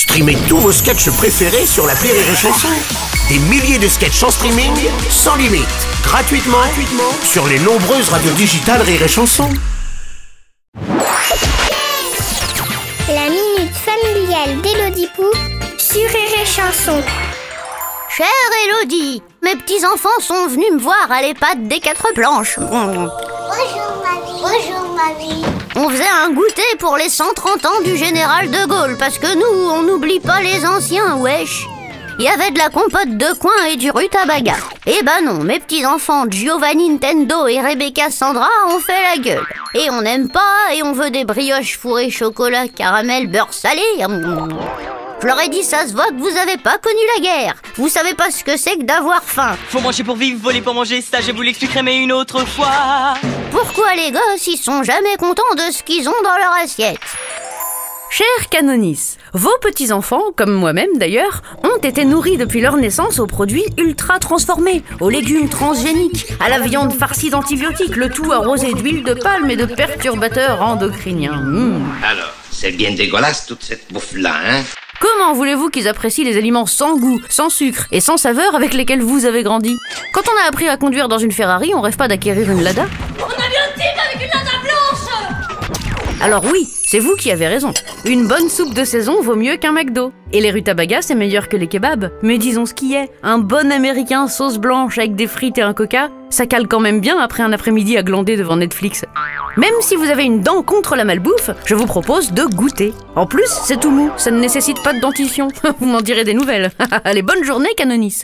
Streamez tous vos sketchs préférés sur la Rire et Chanson. Des milliers de sketchs en streaming, sans limite, gratuitement, gratuitement sur les nombreuses radios digitales Rire et Chanson. La minute familiale d'Élodie Pou sur Rire et Chanson. Chère Elodie, mes petits-enfants sont venus me voir à l'EHPAD des quatre planches. Bonjour mamie. Bonjour mamie. Goûter pour les 130 ans du général de Gaulle, parce que nous, on n'oublie pas les anciens, wesh. Il y avait de la compote de coin et du rutabaga. Eh ben non, mes petits-enfants Giovanni Nintendo et Rebecca Sandra ont fait la gueule. Et on n'aime pas, et on veut des brioches fourrées chocolat, caramel, beurre salé. Je leur ai dit, ça se voit que vous avez pas connu la guerre. Vous savez pas ce que c'est que d'avoir faim. Faut manger pour vivre, voler pour manger, ça je vous l'expliquerai mais une autre fois. Pourquoi les gosses, ils sont jamais contents de ce qu'ils ont dans leur assiette? Cher Canonis, vos petits-enfants, comme moi-même d'ailleurs, ont été nourris depuis leur naissance aux produits ultra transformés, aux légumes transgéniques, à la viande farcie d'antibiotiques, le tout arrosé d'huile de palme et de perturbateurs endocriniens. Mmh. Alors, c'est bien dégueulasse toute cette bouffe-là, hein? Comment voulez-vous qu'ils apprécient les aliments sans goût, sans sucre et sans saveur avec lesquels vous avez grandi? Quand on a appris à conduire dans une Ferrari, on rêve pas d'acquérir une Lada? On a vu un type avec une Lada blanche! Alors oui, c'est vous qui avez raison. Une bonne soupe de saison vaut mieux qu'un McDo. Et les rutabagas, c'est meilleur que les kebabs. Mais disons ce qui est, un bon américain sauce blanche avec des frites et un coca, ça cale quand même bien après un après-midi à glander devant Netflix. Même si vous avez une dent contre la malbouffe, je vous propose de goûter. En plus, c'est tout mou, ça ne nécessite pas de dentition. vous m'en direz des nouvelles. Allez, bonne journée, Canonis.